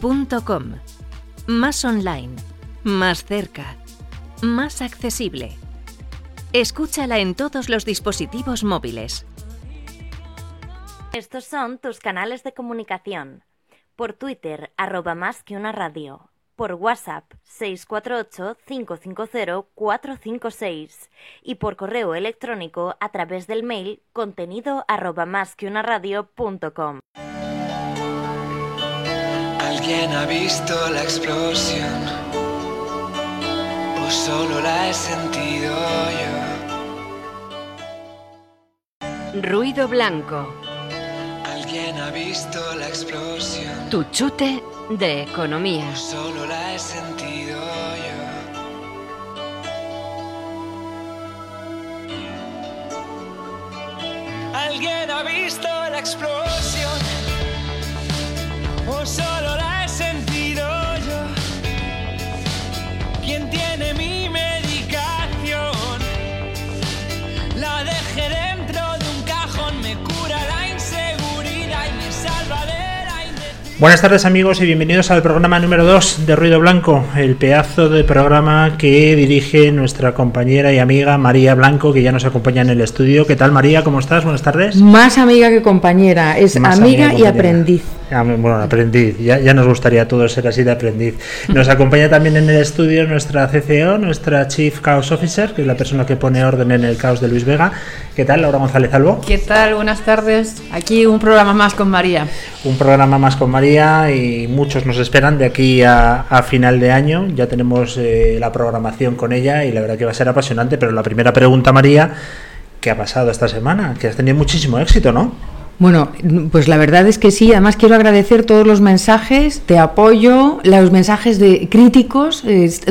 masqueunaradio.com. Más online, más cerca, más accesible. Escúchala en todos los dispositivos móviles. Estos son tus canales de comunicación. Por Twitter, arroba más que una radio. Por WhatsApp, 648-550-456. Y por correo electrónico a través del mail contenido arroba más que una radio.com. ¿Alguien ha visto la explosión? ¿O solo la he sentido yo? Ruido blanco. ¿Alguien ha visto la explosión? Tu chute de economía. ¿O solo la he sentido yo? ¿Alguien ha visto la explosión? ¿O solo la ¿Quién tiene mi Buenas tardes amigos y bienvenidos al programa número 2 de Ruido Blanco, el pedazo de programa que dirige nuestra compañera y amiga María Blanco, que ya nos acompaña en el estudio. ¿Qué tal María? ¿Cómo estás? Buenas tardes. Más amiga que compañera, es Más amiga, y compañera. aprendiz. Ah, Bueno, aprendiz, ya, ya nos gustaría a todos ser así de aprendiz. Nos acompaña también en el estudio nuestra CCO, nuestra Chief Chaos Officer, que es la persona que pone orden en el caos de Luis Vega. ¿Qué tal, Laura González Albo? ¿Qué tal? Buenas tardes. Aquí un programa más con María. Un programa más con María y muchos nos esperan de aquí a, final de año. Ya tenemos eh, la programación con ella y la verdad que va a ser apasionante. Pero la primera pregunta, María, ¿qué ha pasado esta semana? Que has tenido muchísimo éxito, ¿no? Bueno, pues la verdad es que sí. Además quiero agradecer todos los mensajes de apoyo, los mensajes de críticos.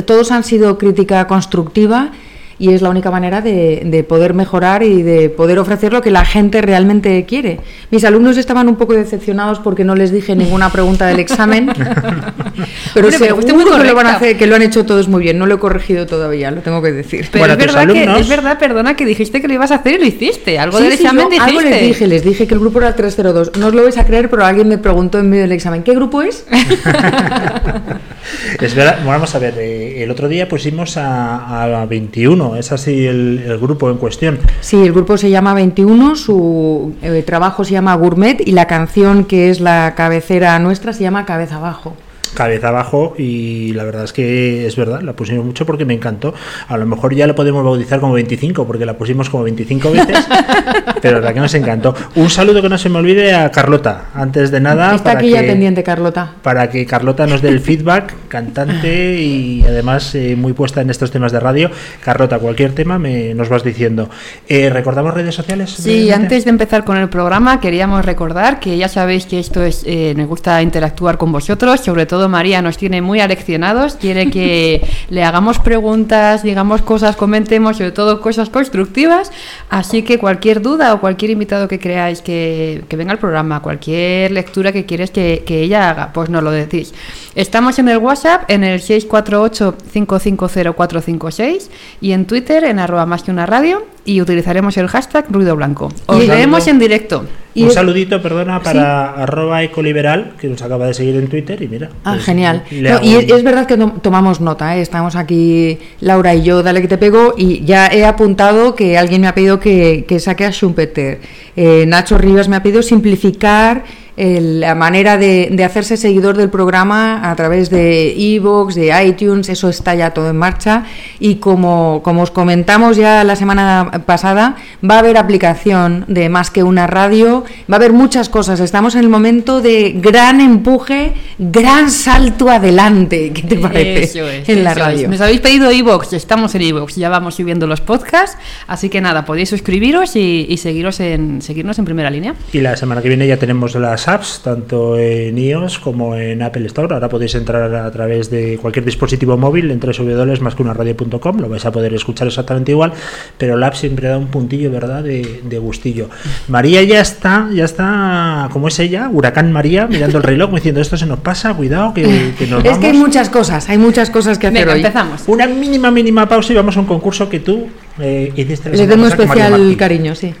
todos han sido crítica constructiva y es la única manera de, de poder mejorar y de poder ofrecer lo que la gente realmente quiere. Mis alumnos estaban un poco decepcionados porque no les dije ninguna pregunta del examen, pero Hombre, pero seguro que lo, van a hacer, que lo han hecho todos muy bien. No lo he corregido todavía, lo tengo que decir. Pero Bueno, es, verdad que, es verdad, perdona, que dijiste que lo ibas a hacer y lo hiciste. Algo Sí, del sí, examen yo dijiste. Algo les dije, les dije que el grupo era el 302. No os lo vais a creer, pero alguien me preguntó en medio del examen, ¿qué grupo es? Es verdad, vamos a ver, eh, el otro día pusimos a, a 21, es así el, el grupo en cuestión. Sí, el grupo se llama 21, su eh, trabajo se llama Gourmet y la canción que es la cabecera nuestra se llama Cabeza Abajo. Cabeza abajo y la verdad es que es verdad, la pusimos mucho porque me encantó. A lo mejor ya lo podemos bautizar como 25 porque la pusimos como 25 veces, pero la que nos encantó. Un saludo que no se me olvide a Carlota, antes de nada. Está para aquí ya que- pendiente, Carlota. para que Carlota nos dé el feedback, cantante y además eh, muy puesta en estos temas de radio. Carlota, cualquier tema me, nos vas diciendo. Eh, ¿Recordamos redes sociales? Sí, antes de empezar con el programa queríamos recordar que ya sabéis que esto es, eh, nos gusta interactuar con vosotros, sobre todo María nos tiene muy aleccionados, quiere que le hagamos preguntas, digamos cosas, comentemos, sobre todo cosas constructivas, así que cualquier duda o cualquier invitado que creáis que, que venga al programa, cualquier lectura que quieres que, que ella haga, pues nos lo decís. Estamos en el WhatsApp en el 648-550-456 y en Twitter en arroba más que una radio y utilizaremos el hashtag ruido blanco. Os Y- leemos en directo. Y Un saludito, perdona, para arroba ecoliberal, que nos acaba de seguir en Twitter y mira. Ah, pues, genial. No, y es, es verdad que no- tomamos nota, ¿eh? estamos aquí Laura y yo, dale que te pego, y ya he apuntado que alguien me ha pedido que, que saque a Schumpeter. Eh, Nacho Rivas me ha pedido simplificar eh, la manera de, de hacerse seguidor del programa a través de iVoox, de iTunes, eso está ya todo en marcha. Y como, como os comentamos ya la semana pasada, va a haber aplicación de más que una radio, va a haber muchas cosas. Estamos en el momento de gran empuje, gran salto adelante. ¿Qué te parece? Eso es, en la eso es. radio. Nos habéis pedido iVoox, estamos en iVoox, ya vamos subiendo los podcasts, así que nada, podéis suscribiros y, y seguiros en, seguirnos en primera línea. Y la semana que viene ya tenemos las apps, tanto en iOS como en Apple Store. Ahora podéis entrar a través de cualquier dispositivo móvil en www.masqueunaradio.com, lo vais a poder escuchar exactamente igual, pero la app siempre da un puntillo, ¿verdad?, de, de gustillo. María ya está, ya está, como es ella, Huracán María, mirando el reloj, diciendo esto se nos pasa, cuidado, que, que nos Es que hay vamos". muchas cosas, hay muchas cosas que hacer Venga, hoy. empezamos. Una mínima, mínima pausa y vamos a un concurso que tú eh, hiciste la Le María especial cariño, sí.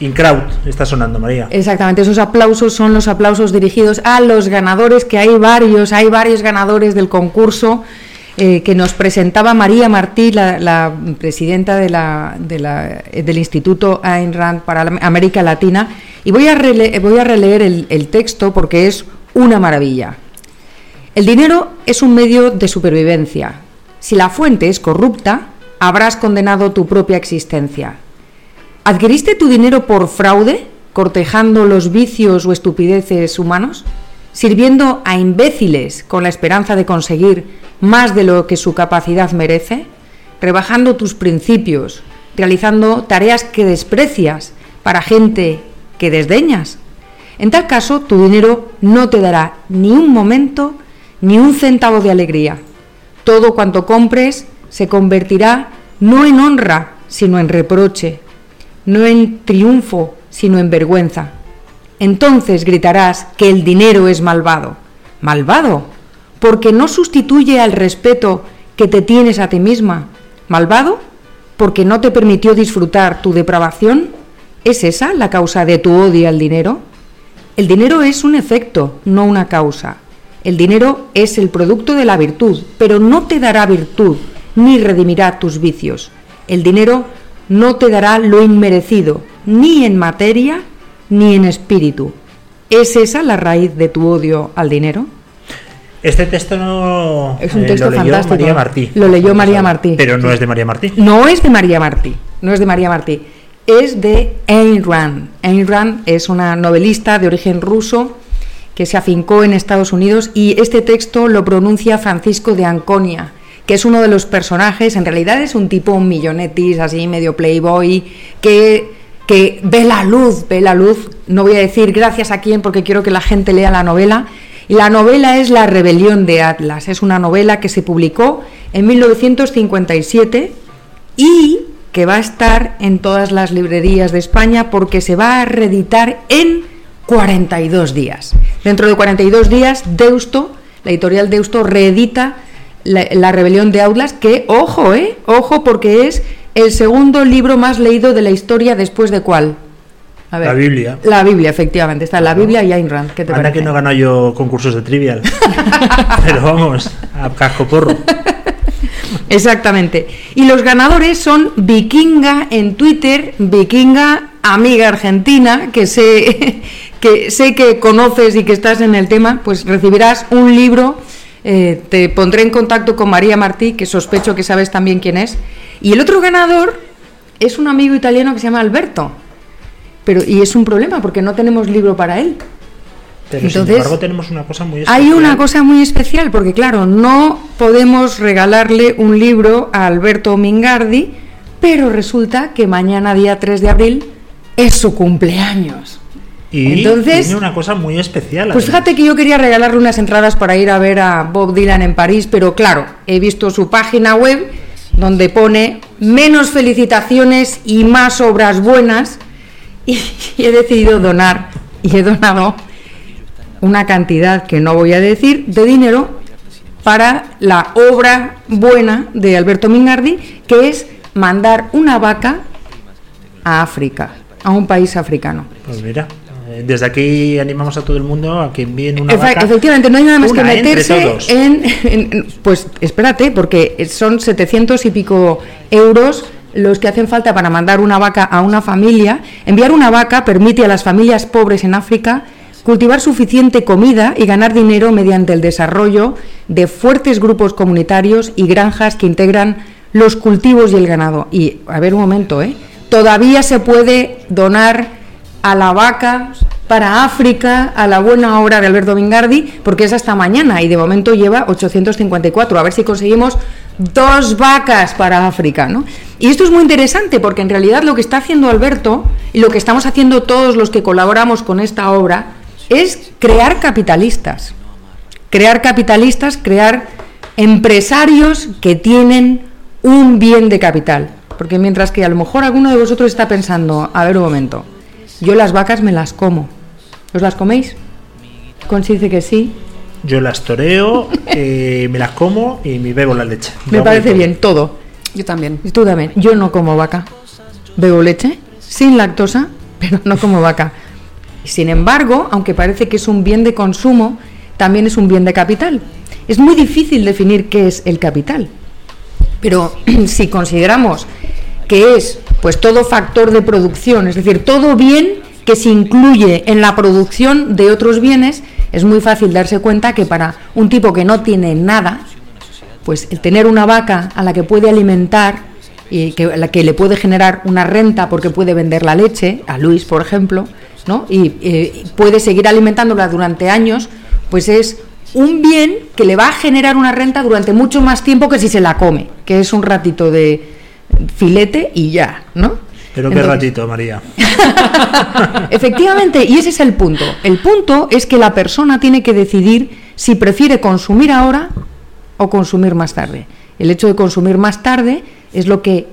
Incraut está sonando, María. Exactamente, esos aplausos son los aplausos dirigidos a los ganadores, que hay varios, hay varios ganadores del concurso eh, que nos presentaba María Martí, la, presidenta de la, de la- eh, del Instituto Ayn Rand para América Latina. Y voy a, rele- voy a releer el, el texto porque es una maravilla. El dinero es un medio de supervivencia. Si la fuente es corrupta, habrás condenado tu propia existencia. ¿Adquiriste tu dinero por fraude, cortejando los vicios o estupideces humanos? ¿Sirviendo a imbéciles con la esperanza de conseguir más de lo que su capacidad merece? ¿Rebajando tus principios? ¿Realizando tareas que desprecias para gente que desdeñas? En tal caso, tu dinero no te dará ni un momento ni un centavo de alegría. Todo cuanto compres se convertirá no en honra, sino en reproche, no en triunfo, sino en vergüenza. Entonces gritarás que el dinero es malvado. ¿Malvado? Porque no sustituye al respeto que te tienes a ti misma. ¿Malvado? Porque no te permitió disfrutar tu depravación. ¿Es esa la causa de tu odio al dinero? El dinero es un efecto, no una causa. El dinero es el producto de la virtud, pero no te dará virtud ni redimirá tus vicios. El dinero no te dará lo inmerecido, ni en materia ni en espíritu. ¿Es esa la raíz de tu odio al dinero? Este texto no Es un eh, texto lo leyó fantástico. María Martí. Lo leyó María Martí. Pero no es de María Martí. No es de María Martí, no es de María Martí, es de Ayn Rand. Ayn Rand es una novelista de origen ruso que se afincó en Estados Unidos y este texto lo pronuncia Francisco de Anconia, que es uno de los personajes, en realidad es un tipo millonetis, así medio playboy, que, que ve la luz, ve la luz, no voy a decir gracias a quién porque quiero que la gente lea la novela, la novela es La rebelión de Atlas, es una novela que se publicó en 1957 y que va a estar en todas las librerías de España porque se va a reeditar en 42 días. Dentro de 42 días, Deusto, la editorial Deusto, reedita la, la rebelión de Aulas, que, ojo, eh, ojo, porque es el segundo libro más leído de la historia después de cuál. A La Biblia. La Biblia, efectivamente. Está la Biblia y Ayn Rand. ¿Qué te Anda parece? que no gano yo concursos de trivial. Pero vamos, a casco porro. Exactamente. Y los ganadores son Vikinga en Twitter, Vikinga, amiga argentina, que sé que, sé que conoces y que estás en el tema, pues recibirás un libro. Eh, te pondré en contacto con María Martí, que sospecho que sabes también quién es. Y el otro ganador es un amigo italiano que se llama Alberto. Pero, y es un problema porque no tenemos libro para él. Pero Entonces, sin embargo tenemos una cosa muy especial. Hay una cosa muy especial, porque claro, no podemos regalarle un libro a Alberto Mingardi, pero resulta que mañana, día 3 de abril, es su cumpleaños. Y Entonces- tiene una cosa muy especial. Pues además. fíjate que yo quería regalarle unas entradas para ir a ver a Bob Dylan en París, pero claro, he visto su página web donde pone menos felicitaciones y más obras buenas y, he decidido donar y he donado una cantidad que no voy a decir de dinero para la obra buena de Alberto Mingardi, que es mandar una vaca a África, a un país africano. Pues mira, desde aquí animamos a todo el mundo a que envíen una Efe- vaca. Efectivamente, no hay nada más Una, que ¿eh? meterse en- Pues espérate, porque son 700 y pico euros los que hacen falta para mandar una vaca a una familia. Enviar una vaca permite a las familias pobres en África cultivar suficiente comida y ganar dinero mediante el desarrollo de fuertes grupos comunitarios y granjas que integran los cultivos y el ganado. Y, a ver un momento, ¿eh? Todavía se puede donar a la vaca para África, a la buena obra de Alberto Mingardi, porque es hasta mañana y de momento lleva 854. A ver si conseguimos dos vacas para África, ¿no? Y esto es muy interesante porque en realidad lo que está haciendo Alberto y lo que estamos haciendo todos los que colaboramos con esta obra es crear capitalistas. Crear capitalistas, crear empresarios que tienen un bien de capital. Porque mientras que a lo mejor alguno de vosotros está pensando, a ver un momento, yo las vacas me las como. ¿Os las coméis? Conchi dice que sí. Yo las toreo, eh, me las como y me bebo la leche. Me parece todo. bien, todo. Yo también. Y tú también. Yo no como vaca. Bebo leche, sin lactosa, pero no como vaca. Sin embargo, aunque parece que es un bien de consumo, también es un bien de capital. Es muy difícil definir qué es el capital. Pero si consideramos que es pues todo factor de producción, es decir, todo bien que se incluye en la producción de otros bienes, es muy fácil darse cuenta que para un tipo que no tiene nada, pues el tener una vaca a la que puede alimentar y que, la que le puede generar una renta porque puede vender la leche, a Luis por ejemplo, ¿no? y eh, puede seguir alimentándola durante años, pues es un bien que le va a generar una renta durante mucho más tiempo que si se la come, que es un ratito de filete y ya, ¿no? Pero qué ratito, María. Efectivamente, y ese es el punto. El punto es que la persona tiene que decidir si prefiere consumir ahora o consumir más tarde. El hecho de consumir más tarde es lo que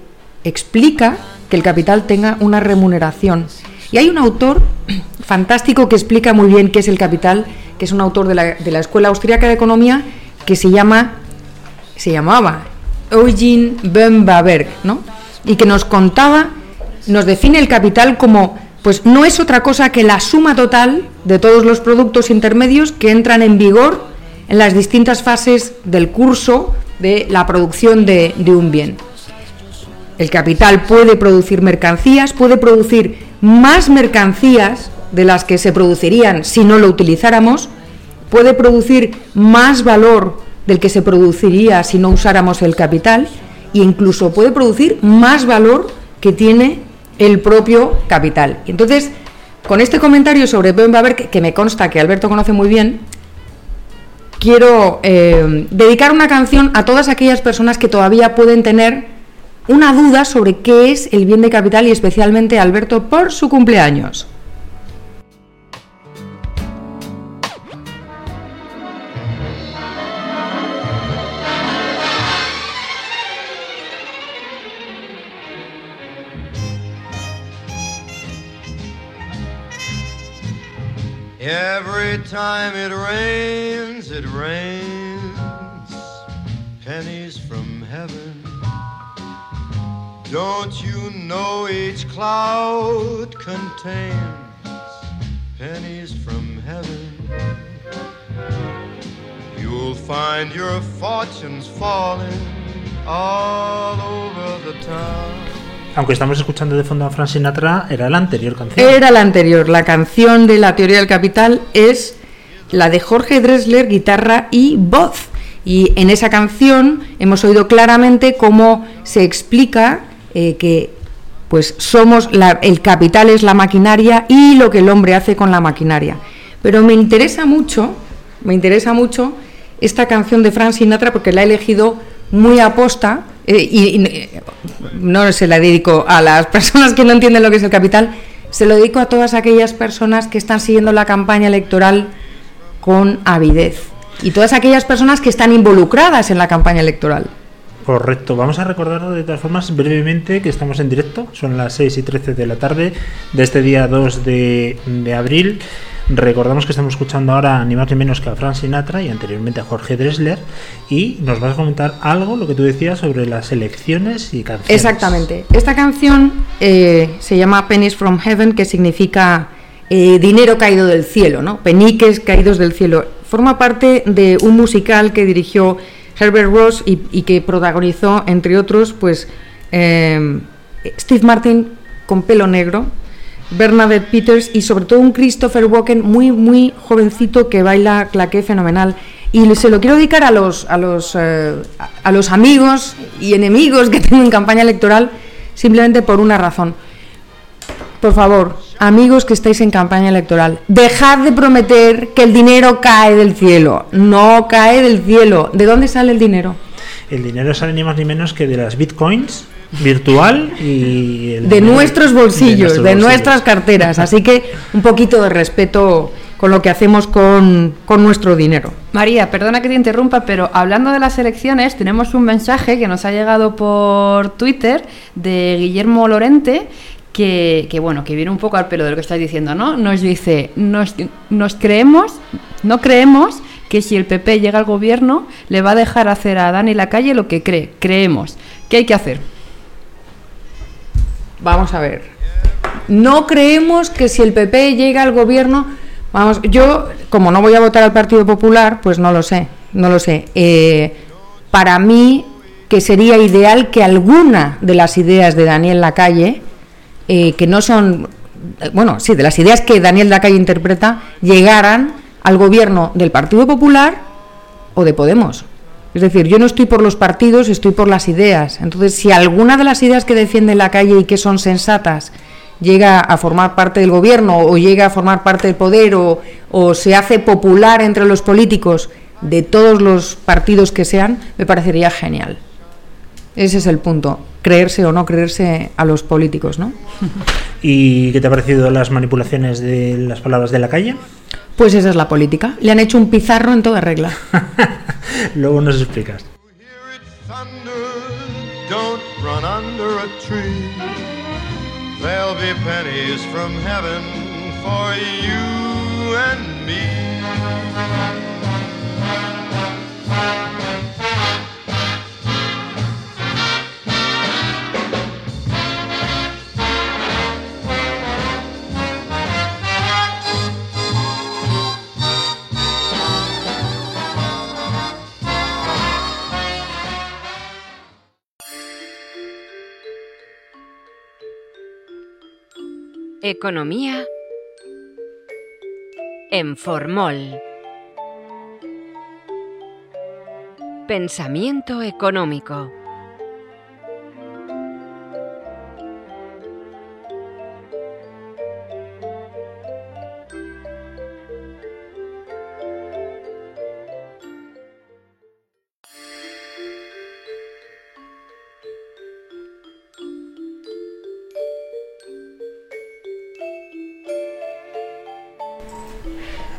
explica que el capital tenga una remuneración. Y hay un autor fantástico que explica muy bien qué es el capital, que es un autor de la, de la Escuela Austriaca de Economía, que se llama, se llamaba Eugene Böhm-Bawerk, ¿no? Y que nos contaba nos define el capital como pues no es otra cosa que la suma total de todos los productos intermedios que entran en vigor en las distintas fases del curso de la producción de, de un bien. El capital puede producir mercancías, puede producir más mercancías de las que se producirían si no lo utilizáramos, puede producir más valor del que se produciría si no usáramos el capital e incluso puede producir más valor que tiene el propio capital. Entonces, con este comentario sobre Baber, que, que me consta que Alberto conoce muy bien, quiero eh, dedicar una canción a todas aquellas personas que todavía pueden tener una duda sobre qué es el bien de capital y especialmente Alberto por su cumpleaños. Every time it rains, it rains pennies from heaven. Don't you know each cloud contains pennies from heaven? You'll find your fortunes falling all over the town. Aunque estamos escuchando de fondo a Frank Sinatra, era la anterior canción. Era la anterior. La canción de la teoría del capital es la de Jorge Dressler, guitarra y voz. Y en esa canción hemos oído claramente cómo se explica eh, que pues somos el capital es la maquinaria y lo que el hombre hace con la maquinaria. Pero me interesa mucho, me interesa mucho esta canción de Frank Sinatra porque la he elegido muy aposta eh, y, no se la dedico a las personas que no entienden lo que es el capital, se lo dedico a todas aquellas personas que están siguiendo la campaña electoral con avidez y todas aquellas personas que están involucradas en la campaña electoral. Correcto, vamos a recordar de todas formas brevemente que estamos en directo, son las 6 y 13 de la tarde de este día 2 de, de abril. Recordamos que estamos escuchando ahora ni más ni menos que a Frank Sinatra y anteriormente a Jorge Dressler y nos vas a comentar algo, lo que tú decías, sobre las elecciones y canciones. Exactamente. Esta canción eh, se llama Pennies from Heaven, que significa eh, dinero caído del cielo, ¿no? Peniques caídos del cielo. Forma parte de un musical que dirigió Herbert Ross y, que protagonizó, entre otros, pues eh, Steve Martin con pelo negro, Bernadette Peters y sobre todo un Christopher Walken muy muy jovencito que baila claqué fenomenal. Y se lo quiero dedicar a los a los eh, a- los amigos y enemigos que tengo en campaña electoral simplemente por una razón. Por favor amigos que estáis en campaña electoral dejad de prometer que el dinero cae del cielo. No cae del cielo. De dónde sale el dinero El dinero sale ni más ni menos que de las bitcoins virtual y el de nuestros bolsillos, de, nuestros nuestras carteras. Así que un poquito de respeto con lo que hacemos con, con nuestro dinero. María, perdona que te interrumpa, pero hablando de las elecciones, tenemos un mensaje que nos ha llegado por Twitter de Guillermo Lorente. Que, que, bueno, que viene un poco al pelo de lo que estás diciendo, ¿no? Nos dice, nos, nos creemos, no creemos que si el PP llega al gobierno le va a dejar hacer a Dani la calle lo que cree, creemos. ¿Qué hay que hacer? Vamos a ver. no creemos que si el PP llega al gobierno, vamos, yo como no voy a votar al Partido Popular, pues no lo sé, no lo sé. Eh, para mí que sería ideal que alguna de las ideas de Daniel Lacalle, eh, que no son, bueno, sí, de las ideas que Daniel Lacalle interpreta, llegaran al gobierno del Partido Popular o de Podemos. Es decir, yo no estoy por los partidos, estoy por las ideas. Entonces, si alguna de las ideas que defiende la calle y que son sensatas llega a formar parte del gobierno o llega a formar parte del poder o, se hace popular entre los políticos de todos los partidos que sean, me parecería genial. Ese es el punto, creerse o no creerse a los políticos, ¿no? ¿Y qué te ha parecido las manipulaciones de las palabras de la calle? Pues esa es la política. Le han hecho un pizarro en toda regla. Luego nos explicas. Economía en Formol. Pensamiento económico.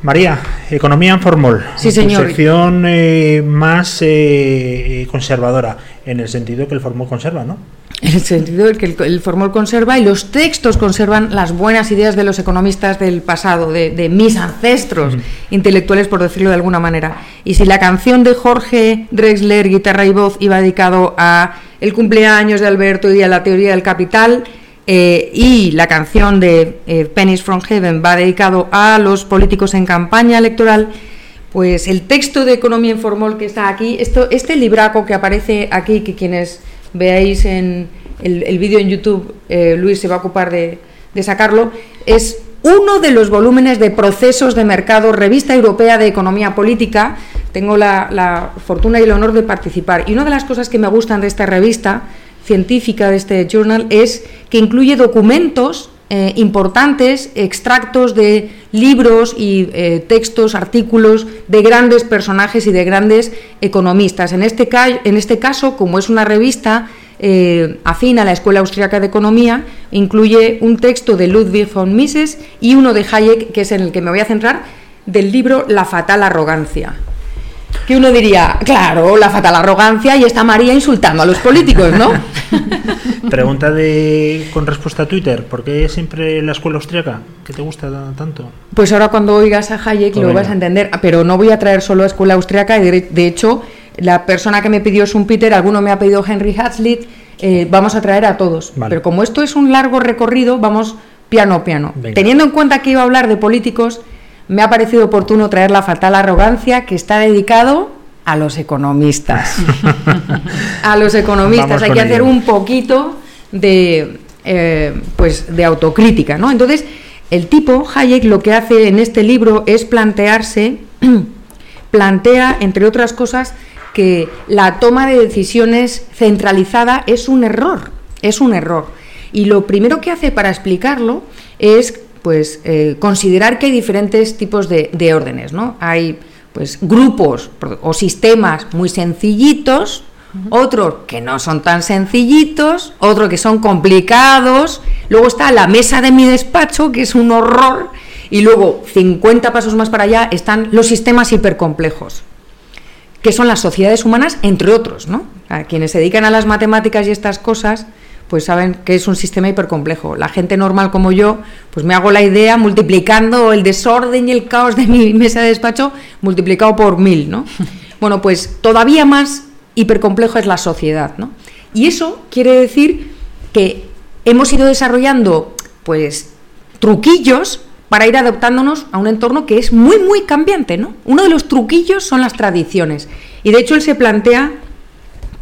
María, Economía en Formol. Sí, señor. sección eh, más eh, conservadora, en el sentido que el Formol conserva, ¿no? En el sentido de que el, el formol conserva y los textos conservan las buenas ideas de los economistas del pasado, de, de mis ancestros intelectuales, por decirlo de alguna manera. Y si la canción de Jorge Drexler, guitarra y voz, iba dedicado a el cumpleaños de Alberto y a la teoría del capital, eh, y la canción de eh, Pennies from Heaven va dedicado a los políticos en campaña electoral, pues el texto de Economía en Formol que está aquí, esto, este libraco que aparece aquí, que quienes veáis en el, el vídeo en YouTube, eh, Luis se va a ocupar de, sacarlo, es uno de los volúmenes de procesos de mercado, revista europea de economía política. Tengo la fortuna y el honor de participar. Y una de las cosas que me gustan de esta revista científica, de este journal, es que incluye documentos eh, importantes, extractos de libros y eh, textos, artículos de grandes personajes y de grandes economistas. En este, en este caso, como es una revista eh, afín a la Escuela Austriaca de Economía, incluye un texto de Ludwig von Mises y uno de Hayek, que es en el que me voy a centrar, del libro La fatal arrogancia. Que uno diría, claro, la fatal arrogancia y está María insultando a los políticos, ¿no? Pregunta de con respuesta a Twitter, ¿por qué siempre la escuela austriaca? ¿Qué te gusta tanto? Pues ahora cuando oigas a Hayek Pues lo vas a entender, pero no voy a traer solo a escuela austriaca, y de, hecho la persona que me pidió Schumpeter, alguno me ha pedido Henry Hazlitt, eh, vamos a traer a todos. Vale. Pero como esto es un largo recorrido, vamos piano a piano. Venga. Teniendo en cuenta que iba a hablar de políticos, me ha parecido oportuno traer la fatal arrogancia que está dedicado a los economistas. a los economistas Vamos hay que hacer un poquito de eh, pues de autocrítica, ¿no? Entonces, el tipo Hayek lo que hace en este libro es plantearse plantea entre otras cosas que la toma de decisiones centralizada es un error, es un error. Y lo primero que hace para explicarlo es pues eh, considerar que hay diferentes tipos de, de órdenes, ¿no? Hay pues grupos o sistemas muy sencillitos, otros que no son tan sencillitos, otros que son complicados, luego está la mesa de mi despacho, que es un horror, y luego 50 pasos más para allá están los sistemas hipercomplejos, que son las sociedades humanas, entre otros, ¿no? A quienes se dedican a las matemáticas y estas cosas, pues saben que es un sistema hipercomplejo. La gente normal como yo, pues me hago la idea multiplicando el desorden y el caos de mi mesa de despacho multiplicado por mil, ¿no? Bueno, pues todavía más hipercomplejo es la sociedad, ¿no? Y eso quiere decir que hemos ido desarrollando pues truquillos para ir adaptándonos a un entorno que es muy, muy cambiante, ¿no? Uno de los truquillos son las tradiciones. Y de hecho él se plantea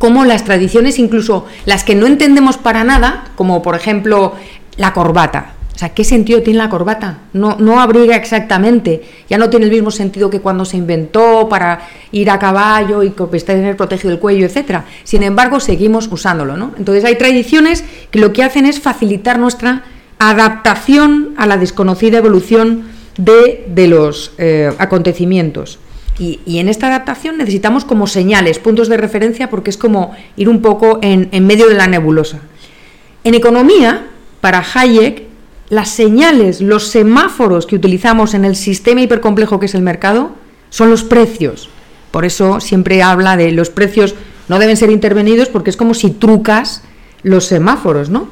cómo las tradiciones, incluso las que no entendemos para nada, como por ejemplo la corbata. O sea, ¿qué sentido tiene la corbata? No, no abriga exactamente. Ya no tiene el mismo sentido que cuando se inventó para ir a caballo y tener protegido el cuello, etcétera. Sin embargo, seguimos usándolo, ¿no? Entonces hay tradiciones que lo que hacen es facilitar nuestra adaptación a la desconocida evolución de, los eh, acontecimiimientos. Y, en esta adaptación necesitamos como señales, puntos de referencia, porque es como ir un poco en, en medio de la nebulosa. En economía, para Hayek, las señales, los semáforos que utilizamos en el sistema hipercomplejo que es el mercado, son los precios. Por eso siempre habla de los precios no deben ser intervenidos porque es como si trucas los semáforos, ¿no?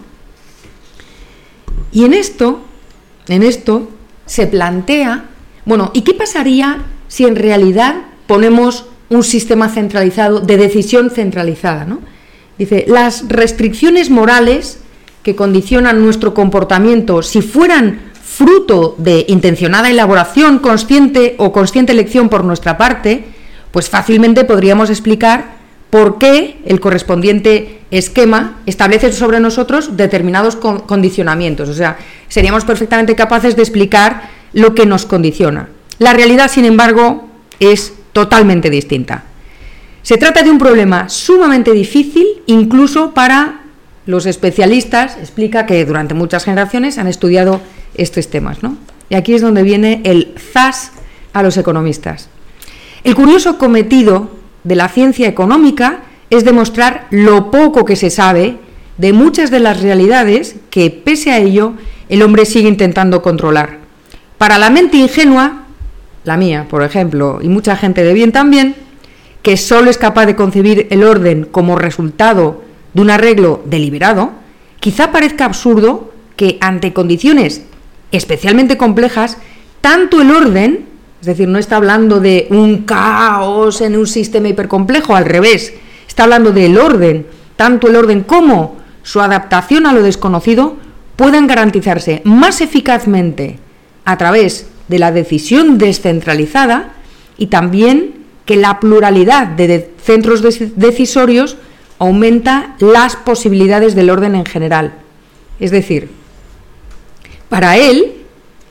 Y en esto, en esto se plantea, bueno, ¿y qué pasaría si en realidad ponemos un sistema centralizado de decisión centralizada, ¿no? Dice, las restricciones morales que condicionan nuestro comportamiento, si fueran fruto de intencionada elaboración consciente o consciente elección por nuestra parte, pues fácilmente podríamos explicar por qué el correspondiente esquema establece sobre nosotros determinados condicionamientos. O sea, seríamos perfectamente capaces de explicar lo que nos condiciona. La realidad, sin embargo, es totalmente distinta. Se trata de un problema sumamente difícil, incluso para los especialistas, explica que durante muchas generaciones han estudiado estos temas. ¿no? Y aquí es donde viene el ZAS a los economistas. El curioso cometido de la ciencia económica es demostrar lo poco que se sabe de muchas de las realidades que, pese a ello, el hombre sigue intentando controlar. Para la mente ingenua, la mía, por ejemplo, y mucha gente de bien también, que solo es capaz de concebir el orden como resultado de un arreglo deliberado, quizá parezca absurdo que ante condiciones especialmente complejas, tanto el orden es decir, no está hablando de un caos en un sistema hipercomplejo, al revés, está hablando del orden, tanto el orden como su adaptación a lo desconocido puedan garantizarse más eficazmente a través de la decisión descentralizada y también que la pluralidad de centros decisorios aumenta las posibilidades del orden en general. Es decir, para él,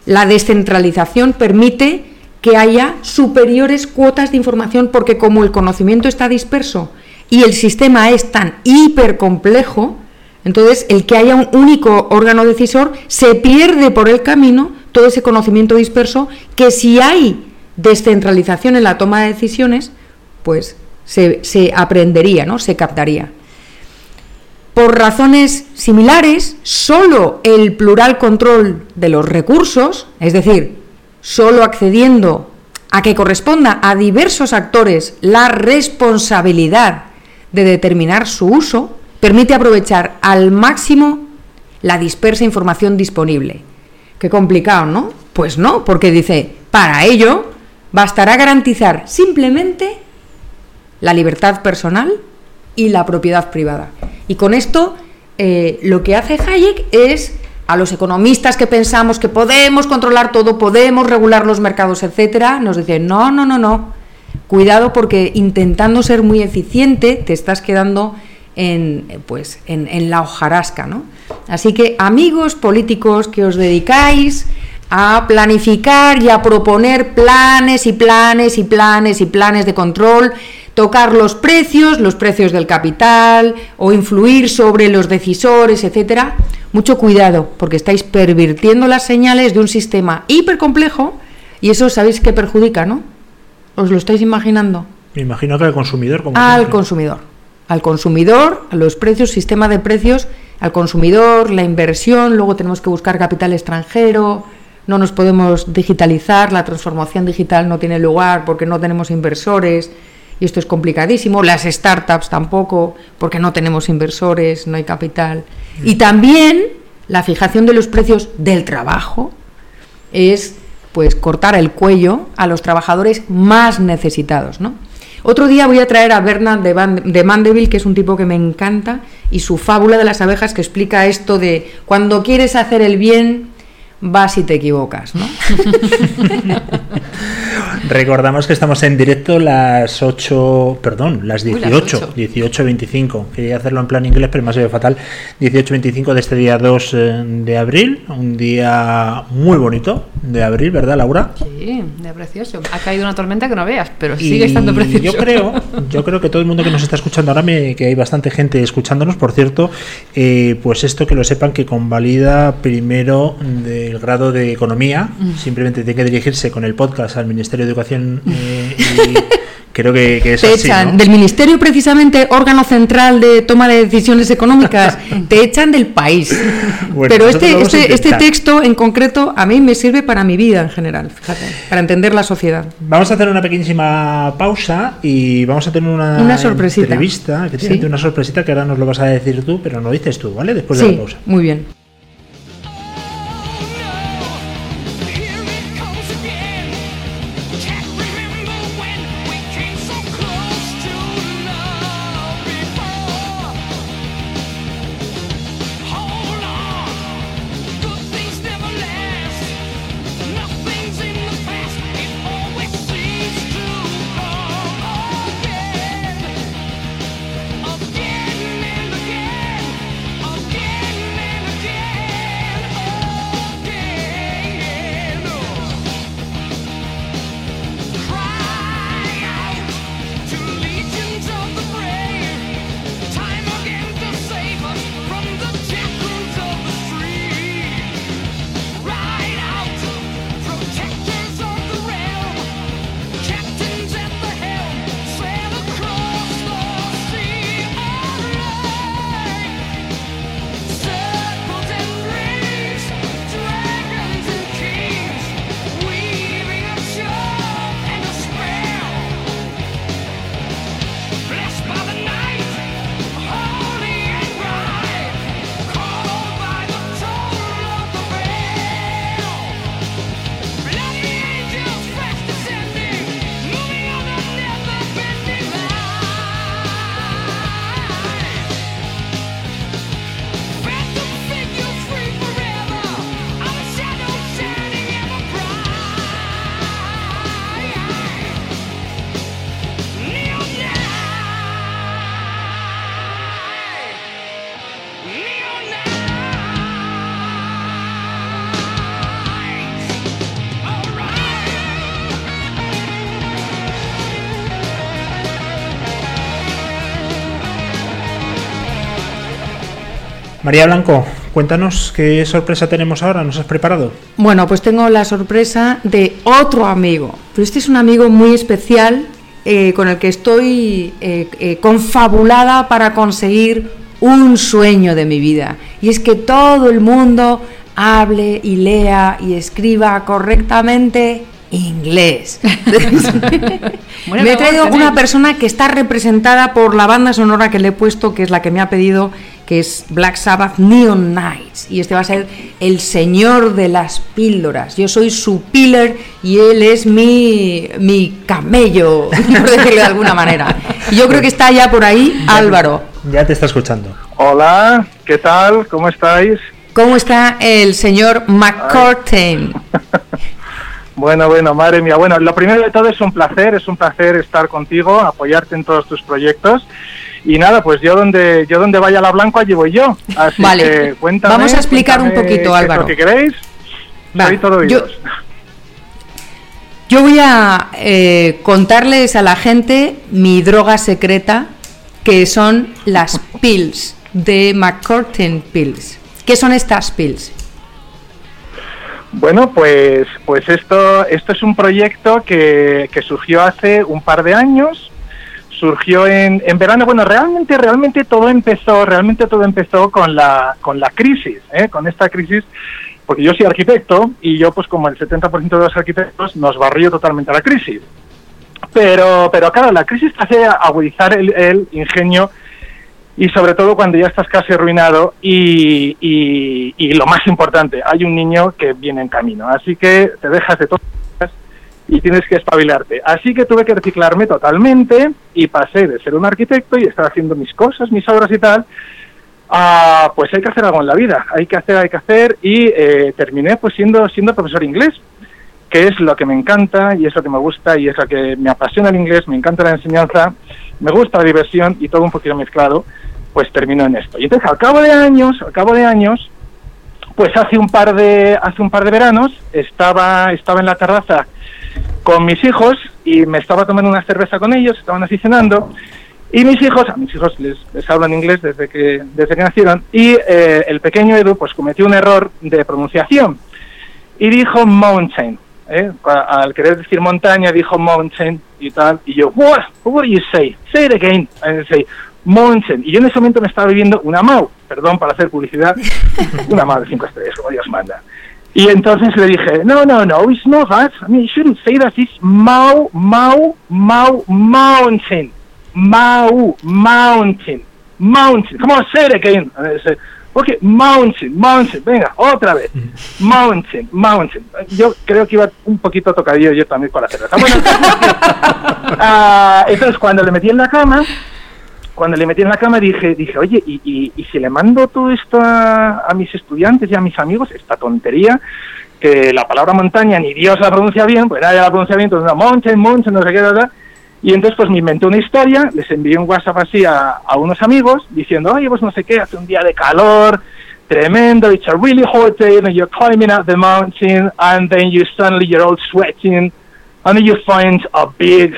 la descentralización permite que haya superiores cuotas de información porque como el conocimiento está disperso y el sistema es tan hipercomplejo, entonces el que haya un único órgano decisor se pierde por el camino todo ese conocimiento disperso que si hay descentralización en la toma de decisiones, pues se, se aprendería, ¿no? se captaría. Por razones similares, solo el plural control de los recursos, es decir, solo accediendo a que corresponda a diversos actores la responsabilidad de determinar su uso, permite aprovechar al máximo la dispersa información disponible. Qué complicado, ¿no? Pues no, porque dice, para ello bastará garantizar simplemente la libertad personal y la propiedad privada. Y con esto eh, lo que hace Hayek es a los economistas que pensamos que podemos controlar todo, podemos regular los mercados, etcétera, nos dicen, no, no, no, no. Cuidado porque intentando ser muy eficiente te estás quedando en, pues, en, la hojarasca. ¿no? Así que amigos políticos que os dedicáis a planificar y a proponer planes y planes y planes y planes de control, tocar los precios, los precios del capital o influir sobre los decisores, etcétera, mucho cuidado, porque estáis pervirtiendo las señales de un sistema hipercomplejo y eso sabéis que perjudica, ¿no? ¿Os lo estáis imaginando? Me imagino que al consumidor. Como al consumidor. Al consumidor, a los precios, sistema de precios, al consumidor, la inversión, luego tenemos que buscar capital extranjero, no nos podemos digitalizar, la transformación digital no tiene lugar porque no tenemos inversores y esto es complicadísimo. Las startups tampoco, porque no tenemos inversores, no hay capital. Y también la fijación de los precios del trabajo es pues cortar el cuello a los trabajadores más necesitados, ¿no? Otro día voy a traer a Bernard de, de Mandeville, que es un tipo que me encanta y su fábula de las abejas que explica esto de cuando quieres hacer el bien, vas y te equivocas, ¿no? Recordamos que estamos en directo las 8, perdón, las Uy, las 18, 8. 18.25. Quería hacerlo en plan inglés, pero me ha sido fatal. 18.25 de este día 2 eh, de abril, un día muy bonito de abril, ¿verdad, Laura? Sí, de precioso. Ha caído una tormenta que no veas, pero Y sigue estando precioso. Yo creo, yo creo que todo el mundo que nos está escuchando ahora, me- que hay bastante gente escuchándonos, por cierto, eh, pues esto que lo sepan que convalida primero del grado de economía, Mm. simplemente tiene que dirigirse con el podcast al Ministerio de Educación eh, y creo que, que es Te así, echan ¿no? del ministerio precisamente, órgano central de toma de decisiones económicas, te echan del país. Bueno, Pero este, este, este texto en concreto a mí me sirve para mi vida en general, fíjate, para entender la sociedad. Vamos a hacer una pequeñísima pausa y vamos a tener una, Una sorpresita. entrevista, Sí. una sorpresita que ahora nos lo vas a decir tú, pero no dices tú, ¿vale? Después de sí, la pausa. muy bien. María Blanco, cuéntanos qué sorpresa tenemos ahora, ¿nos has preparado? Bueno, pues tengo la sorpresa de otro amigo, pero este es un amigo muy especial eh, con el que estoy eh, eh, confabulada para conseguir un sueño de mi vida. Y es que todo el mundo hable y lea y escriba correctamente inglés. Me he traído una persona que está representada por la banda sonora que le he puesto, que es la que me ha pedido, que es Black Sabbath Neon Nights. Y este va a ser el señor de las píldoras. Yo soy su pillar y él es mi, mi camello, por decirlo de alguna manera. Y yo creo que está ya por ahí Álvaro. Ya te está escuchando. Hola, ¿qué tal? ¿Cómo estáis? ¿Cómo está el señor McCartan? Bueno, bueno, madre mía. Bueno, lo primero de todo es un placer, es un placer estar contigo, apoyarte en todos tus proyectos. Y nada, pues yo donde yo donde vaya la blanco allí voy yo. Así Vale. que cuéntame. Vamos a explicar un poquito, Álvaro. lo que queréis. Va, Soy todo yo-. Yo voy a eh, contarles a la gente mi droga secreta, que son las pills de McCurtain Pills. ¿Qué son estas pills? Bueno, pues, pues esto, esto es un proyecto que, que surgió hace un par de años. Surgió en, en verano. Bueno, realmente, realmente todo empezó, realmente todo empezó con la, con la crisis, ¿eh? con esta crisis, porque yo soy arquitecto y yo, pues como el 70% de los arquitectos, nos barrió totalmente la crisis. Pero, pero claro, la crisis te hace agudizar el, ingenio y sobre todo cuando ya estás casi arruinado y, y, lo más importante, hay un niño que viene en camino, así que te dejas de todo y tienes que espabilarte. Así que tuve que reciclarme totalmente y pasé de ser un arquitecto y estar haciendo mis cosas, mis obras y tal, ah, pues hay que hacer algo en la vida, hay que hacer, hay que hacer, y eh, terminé pues siendo, siendo profesor inglés, que es lo que me encanta y es lo que me gusta y es lo que me apasiona el inglés, me encanta la enseñanza, me gusta la diversión y todo un poquito mezclado, pues terminó en esto. Y entonces al cabo de años, al cabo de años, pues hace un par de hace un par de veranos estaba estaba en la terraza con mis hijos y me estaba tomando una cerveza con ellos, estaban así y mis hijos, a mis hijos les, les hablan inglés desde que desde que nacieron y eh, el pequeño Edu pues cometió un error de pronunciación y dijo mountain, ¿eh? Al querer decir montaña dijo mountain y tal y yo what what do you say say it again. And say mountain. Y yo en ese momento me estaba viviendo una mau perdón para hacer publicidad una mau de cinco estrellas como Dios manda. Y entonces le dije no no no it's not that. I mean you shouldn't say that. It's mau mau mau mountain. Mau mountain. Mountain. Come on say it again. And I said, Okay, mountain, mountain, venga, otra vez. Mountain, mountain. Yo creo que iba un poquito tocadillo yo también con la cerveza. Bueno, ah, entonces cuando le metí en la cama, cuando le metí en la cama dije, dije oye, ¿y, y, y si le mando todo esto a, a mis estudiantes y a mis amigos, esta tontería, que la palabra montaña ni Dios la pronuncia bien, pues nadie la pronuncia bien, entonces no, mountain, mountain, no sé qué, ¿verdad? Y entonces pues me inventé una historia, les envié un WhatsApp así a, unos amigos diciendo, oye, pues no sé qué, hace un día de calor, tremendo, it's a really hot day, and you're climbing up the mountain, and then you suddenly you're all sweating, and then you find a big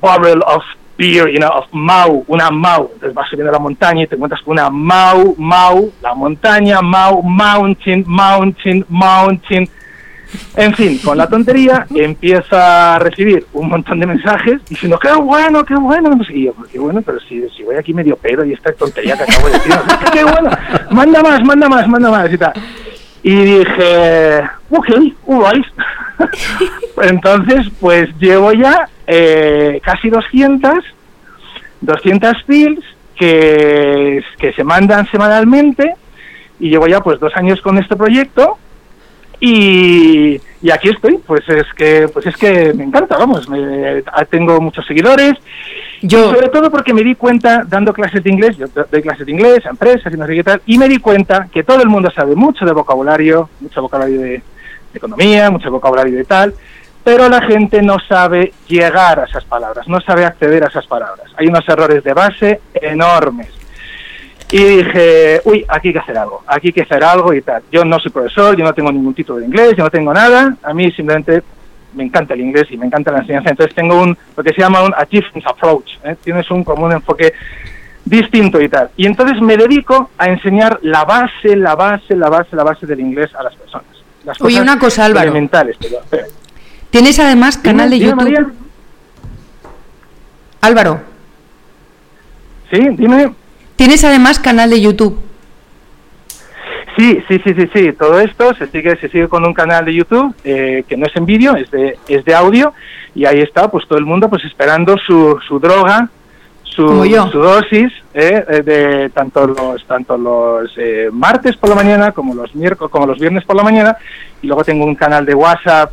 barrel of beer, you know, of Mau, una Mau. Entonces vas subiendo la montaña y te encuentras con una Mau, Mau, la montaña, Mau, mountain, mountain, mountain. En fin, con la tontería empieza a recibir un montón de mensajes diciendo, qué bueno, qué bueno. Y yo, qué bueno, pero si, voy aquí medio pedo y esta tontería que acabo de decir, qué bueno, manda más, manda más, manda más y tal. Y dije, ok, alright. Entonces, pues llevo ya eh, casi 200, 200 fields que, que se mandan semanalmente y llevo ya pues dos años con este proyecto y, y aquí estoy, pues es que pues es que me encanta, vamos, me- tengo muchos seguidores Yo, y sobre todo porque me di cuenta, dando clases de inglés, yo doy clases de inglés a empresas y no sé qué tal, y me di cuenta que todo el mundo sabe mucho de vocabulario, mucho vocabulario de, de economía, mucho vocabulario de tal, pero la gente no sabe llegar a esas palabras, no sabe acceder a esas palabras. Hay unos errores de base enormes. Y dije, uy, aquí hay que hacer algo, aquí hay que hacer algo y tal. Yo no soy profesor, yo no tengo ningún título de inglés, yo no tengo nada. A mí simplemente me encanta el inglés y me encanta la enseñanza. Entonces tengo un, lo que se llama un a different approach. ¿eh? Tienes un, como un enfoque distinto y tal. Y entonces me dedico a enseñar la base, la base, la base, la base del inglés a las personas. Las Oye, una cosa, Álvaro. Pero, pero- tienes además canal de YouTube. María. Álvaro, Sí, dime. Tienes además canal de YouTube. Sí, sí, sí, sí, sí. Todo esto se sigue, se sigue con un canal de YouTube eh, que no es en vídeo, es de, es de audio y ahí está, pues todo el mundo, pues esperando su, su droga, su, su dosis, eh, eh, de tanto los, tanto los eh, martes por la mañana como los miércoles, como los viernes por la mañana y luego tengo un canal de WhatsApp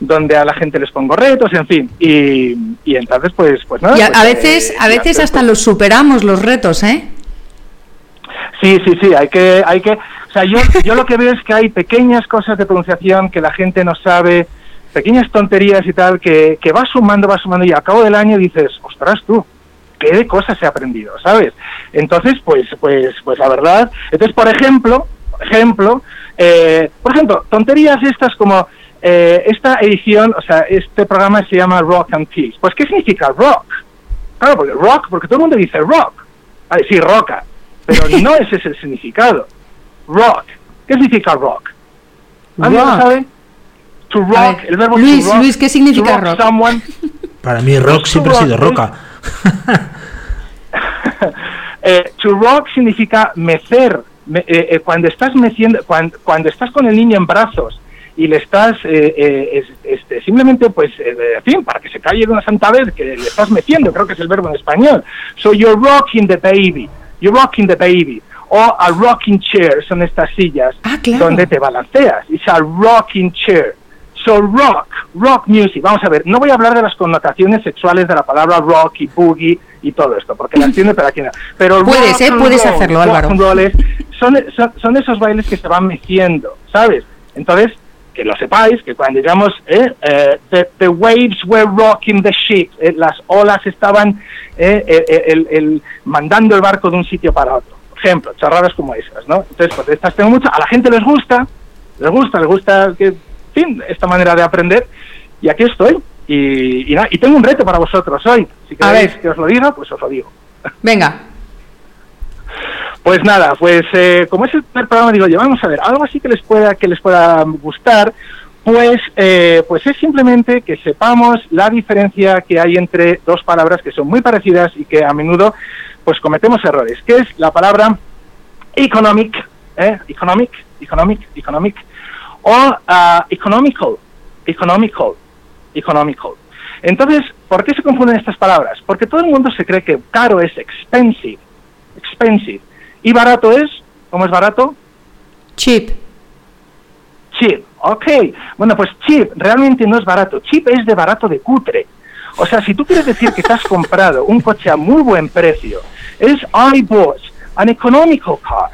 donde a la gente les pongo retos, en fin, y, y entonces pues, pues nada. Y a, pues, a eh, veces, a veces pues, hasta los superamos los retos, ¿eh? Sí, sí, sí, hay que, hay que, o sea, yo, yo lo que veo es que hay pequeñas cosas de pronunciación que la gente no sabe, pequeñas tonterías y tal, que, que va sumando, va sumando y al cabo del año dices, ostras tú, qué de cosas he aprendido, ¿sabes? Entonces, pues, pues, pues la verdad, entonces, por ejemplo, ejemplo, eh, por ejemplo, tonterías estas como eh, esta edición, o sea, este programa se llama Rock and Peace. Pues, ¿qué significa rock? Claro, porque rock, porque todo el mundo dice rock. Sí, roca, pero no ese es el significado. Rock. ¿Qué significa rock? ¿Alguien lo sabe? To A rock, el verbo Luis, to rock. Luis, ¿qué significa to rock? someone. Para mí rock siempre ha sido roca. Eh, to rock significa mecer. Me- eh, eh, cuando estás meciendo, cuando, cuando estás con el niño en brazos y le estás eh, eh, es- este, simplemente, pues, eh, en fin, para que se calle de una santa vez, que le estás meciendo, creo que es el verbo en español. So you're rocking the baby. You're rocking the baby. O a rocking chair son estas sillas Ah, claro. donde te balanceas. It's a rocking chair. So rock, rock music. Vamos a ver, no voy a hablar de las connotaciones sexuales de la palabra rock y boogie y todo esto, porque las tiene pero aquí no. Pero Puedes, rock ¿eh? Puedes roll, hacerlo, Álvaro. roll son, son, son esos bailes que se van meciendo, ¿sabes? Entonces, que lo sepáis, que cuando digamos, eh, eh, the, the waves were rocking the ship, eh, las olas estaban eh, el- el- mandando el barco de un sitio para otro. Por ejemplo, charradas como esas, ¿no? Entonces, pues estas tengo mucho, a la gente les gusta, les gusta, les gusta que, en fin, esta manera de aprender, y aquí estoy. Y, y, y tengo un reto para vosotros hoy. Si A queréis ver. que os lo diga, pues os lo digo. Venga, Pues nada, pues eh, como es el primer programa, digo yo, vamos a ver, algo así que les pueda, que les pueda gustar, pues, eh, pues es simplemente que sepamos la diferencia que hay entre dos palabras que son muy parecidas y que a menudo pues cometemos errores, que es la palabra economic, ¿eh? economic, economic, economic, o ah, economical, economical, economical. Entonces, ¿por qué se confunden estas palabras? Porque todo el mundo se cree que caro es expensive, expensive, y barato es, ¿cómo es barato? chip. Cheap, ok. Bueno, pues cheap realmente no es barato. Cheap es de barato de cutre. O sea, si tú quieres decir que te has comprado un coche a muy buen precio, es I bought an economical car.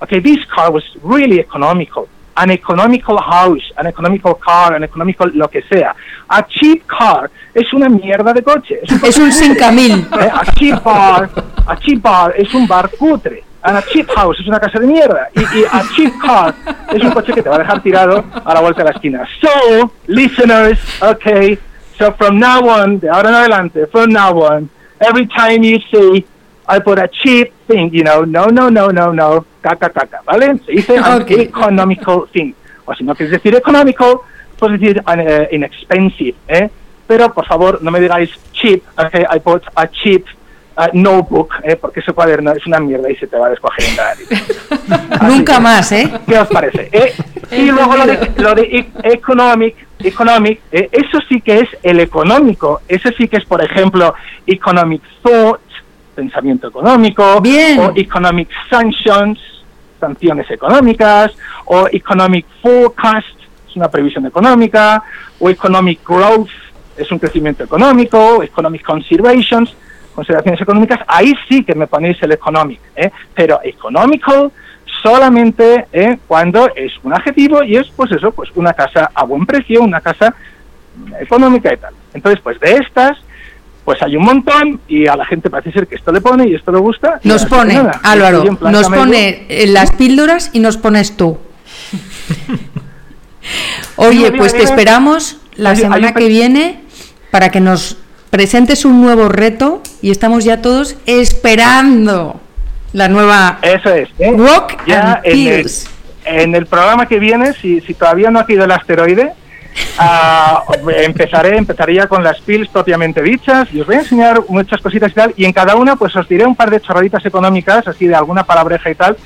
Okay, this car was really economical. An economical house, an economical car, an economical lo que sea. A cheap car es una mierda de coche. Es un, Es un 5000. Eh, a cheap bar, a cheap bar es un bar cutre. And a cheap house es una casa de mierda. Y, y a cheap car es un coche que te va a dejar tirado a la vuelta de la esquina. So, listeners, okay, so from now on, de ahora en adelante, from now on, every time you see I put a cheap thing, you know, no, no, no, no, no, caca, caca, ¿vale? Se dice an Okay. economical thing. O si no quieres decir económico, puedes decir an, eh, inexpensive, ¿eh? Pero, por favor, no me digáis cheap, okay, I bought a cheap uh, notebook, ¿eh? porque ese cuaderno es una mierda y se te va a. Así Nunca que, más, ¿eh? ¿Qué os parece? Eh, y luego lo de, lo de e- economic, economic eh, eso sí que es el económico. Ese sí que es, por ejemplo, economic thought, pensamiento económico, Bien. o economic sanctions, sanciones económicas, o economic forecast, es una previsión económica, o economic growth, es un crecimiento económico, economic conservations, consideraciones económicas, ahí sí que me ponéis el economic, ¿eh? pero economical solamente ¿eh? cuando es un adjetivo y es pues eso, pues una casa a buen precio, una casa económica y tal. Entonces, pues de estas, pues hay un montón y a la gente parece ser que esto le pone y esto le gusta. Nos pone, nada, Álvaro, plan nos pone eh, las píldoras y nos pones tú. Oye, pues te esperamos la semana que viene para que nos presentes un nuevo reto y estamos ya todos esperando la nueva Eso es. ¿eh? Rock ya and en el, Pills. en el programa que viene, si, si todavía no ha caído el asteroide, ah, empezaré, ya con las pills propiamente dichas y os voy a enseñar muchas cositas y tal. Y en cada una, pues os diré un par de chorraditas económicas, así de alguna palabreja y tal.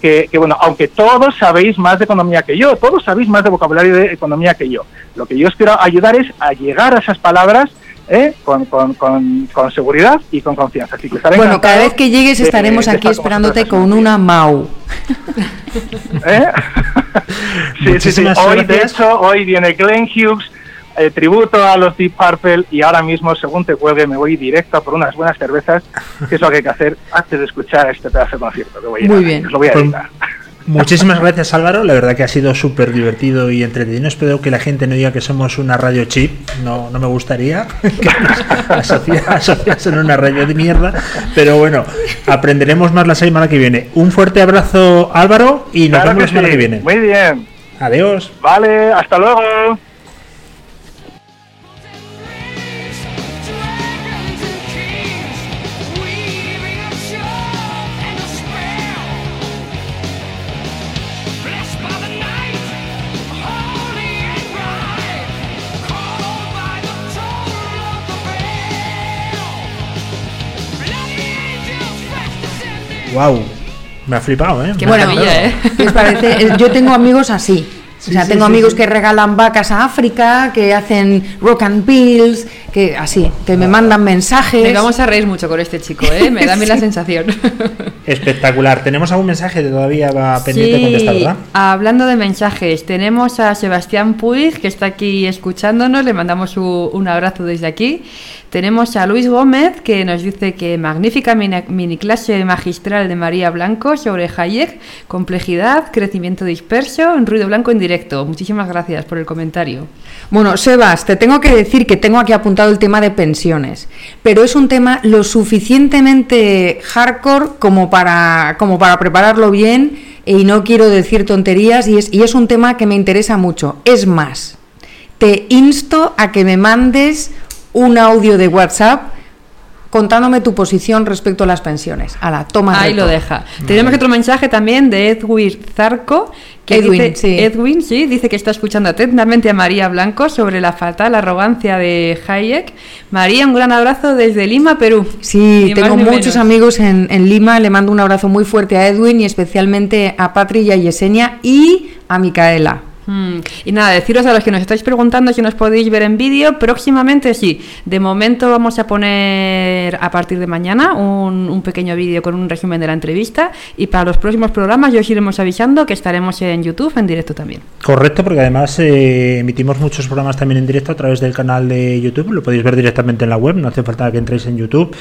Que, que, bueno, aunque todos sabéis más de economía que yo, todos sabéis más de vocabulario de economía que yo. Lo que yo os quiero ayudar es a llegar a esas palabras ¿eh? con, con, con, con seguridad y con confianza. Así que estaré Bueno, cada vez que llegues de- estaremos de aquí esperándote con una Mau. ¿Eh? sí, sí, sí. Hoy, de hecho, hoy viene Glenn Hughes, eh, tributo a los Deep Purple, y ahora mismo, según te cuelgue, me voy directo por unas buenas cervezas, que es lo que hay que hacer antes de escuchar este pedazo de concierto. Que voy a ir Muy bien. Os lo voy a Pues- dedicar. Muchísimas gracias Álvaro, la verdad que ha sido súper divertido y entretenido. Espero que la gente no diga que somos una radio chip, no, no me gustaría que nos asocia- asociasen una radio de mierda, pero bueno, aprenderemos más la semana que viene. Un fuerte abrazo Álvaro y nos Claro vemos la semana sí. que viene. Muy bien. Adiós. Vale, hasta luego. Wow, me ha flipado, ¿eh? Qué maravilla. ¿eh? ¿Qué os parece? Eh, Yo tengo amigos así. Sí, o sea, sí, tengo sí, amigos sí. que regalan vacas a África, que hacen rock and pills, que así, que me mandan mensajes. Me vamos a reír mucho con este chico, ¿eh? Me da a mí la sensación. Espectacular. Tenemos algún mensaje que todavía va pendiente de contestar, ¿verdad? hablando de mensajes, tenemos a Sebastián Puig que está aquí escuchándonos, le mandamos un abrazo desde aquí. Tenemos a Luis Gómez que nos dice que magnífica mini, mini clase magistral de María Blanco sobre Hayek, complejidad, crecimiento disperso, en ruido blanco en directo. Muchísimas gracias por el comentario. Bueno, Sebas, te tengo que decir que tengo aquí apuntado el tema de pensiones, pero es un tema lo suficientemente hardcore como para, como para prepararlo bien y no quiero decir tonterías y es, y es un tema que me interesa mucho. Es más, te insto a que me mandes un audio de WhatsApp contándome tu posición respecto a las pensiones. A la toma Ahí reto. lo deja. Tenemos otro mensaje también de Edwin Zarco. Que Edwin, dice, sí. Edwin, sí, dice que está escuchando atentamente a María Blanco sobre la fatal arrogancia de Hayek. María, un gran abrazo desde Lima, Perú. Sí, Ni tengo muchos menos. amigos en, en Lima. Le mando un abrazo muy fuerte a Edwin y especialmente a Patri y a Yesenia y a Micaela. Mm, Y nada, deciros a los que nos estáis preguntando si nos podéis ver en vídeo, próximamente sí. De momento vamos a poner a partir de mañana un, pequeño vídeo con un resumen de la entrevista y para los próximos programas ya os iremos avisando que estaremos en YouTube en directo también. Correcto, porque además eh, emitimos muchos programas también en directo a través del canal de YouTube. Lo podéis ver directamente en la web, no hace falta que entréis en YouTube.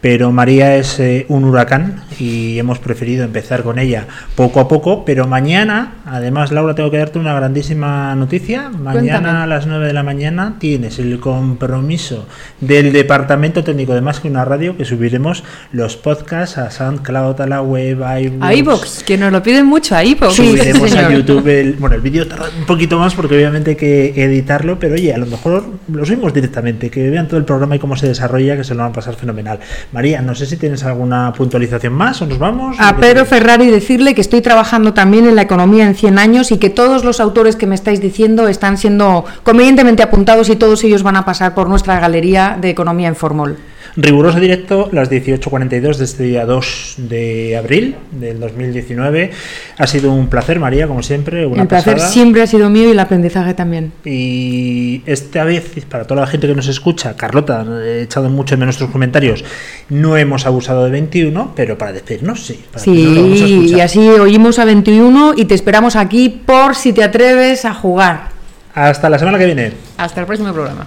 Pero María es eh, un huracán y hemos preferido empezar con ella poco a poco. Pero mañana, además, Laura, tengo que darte una grandísima noticia. Mañana Cuéntame. a las 9 de la mañana tienes el compromiso del Departamento Técnico de Más que una Radio que subiremos los podcasts a SoundCloud, a la web, a iVoox. A que nos lo piden mucho, a iVoox. Subiremos a señor. YouTube el, bueno, el vídeo tarda un poquito más porque obviamente hay que editarlo, pero oye, a lo mejor lo subimos directamente, que vean todo el programa y cómo se desarrolla, que se lo van a pasar fenomenal. María, no sé si tienes alguna puntualización más o nos vamos. A ¿O qué Pedro Ferrari decirle que estoy trabajando también en la economía en 100 años y que todos los autores que me estáis diciendo están siendo convenientemente apuntados y todos ellos van a pasar por nuestra galería de economía en Formol. Riguroso directo, las 18.42 de este día 2 de abril del 2019. Ha sido un placer, María, como siempre. Una el placer pasada. siempre ha sido mío y el aprendizaje también. Y esta vez, para toda la gente que nos escucha, Carlota, he echado mucho en nuestros comentarios, no hemos abusado de 21, pero para despedirnos sí. para que no lo vamos a Sí, y así oímos a 21 y te esperamos aquí por si te atreves a jugar. Hasta la semana que viene. Hasta el próximo programa.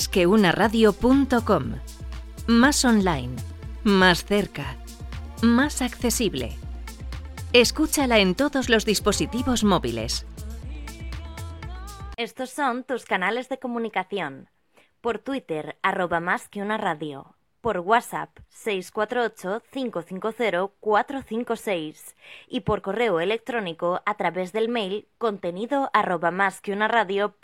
Más que una radio.com. Más online. Más cerca. Más accesible. Escúchala en todos los dispositivos móviles. Estos son tus canales de comunicación. Por Twitter, arroba más que una radio. Por WhatsApp, 648-550-456. Y por correo electrónico a través del mail contenido arroba más que una radio.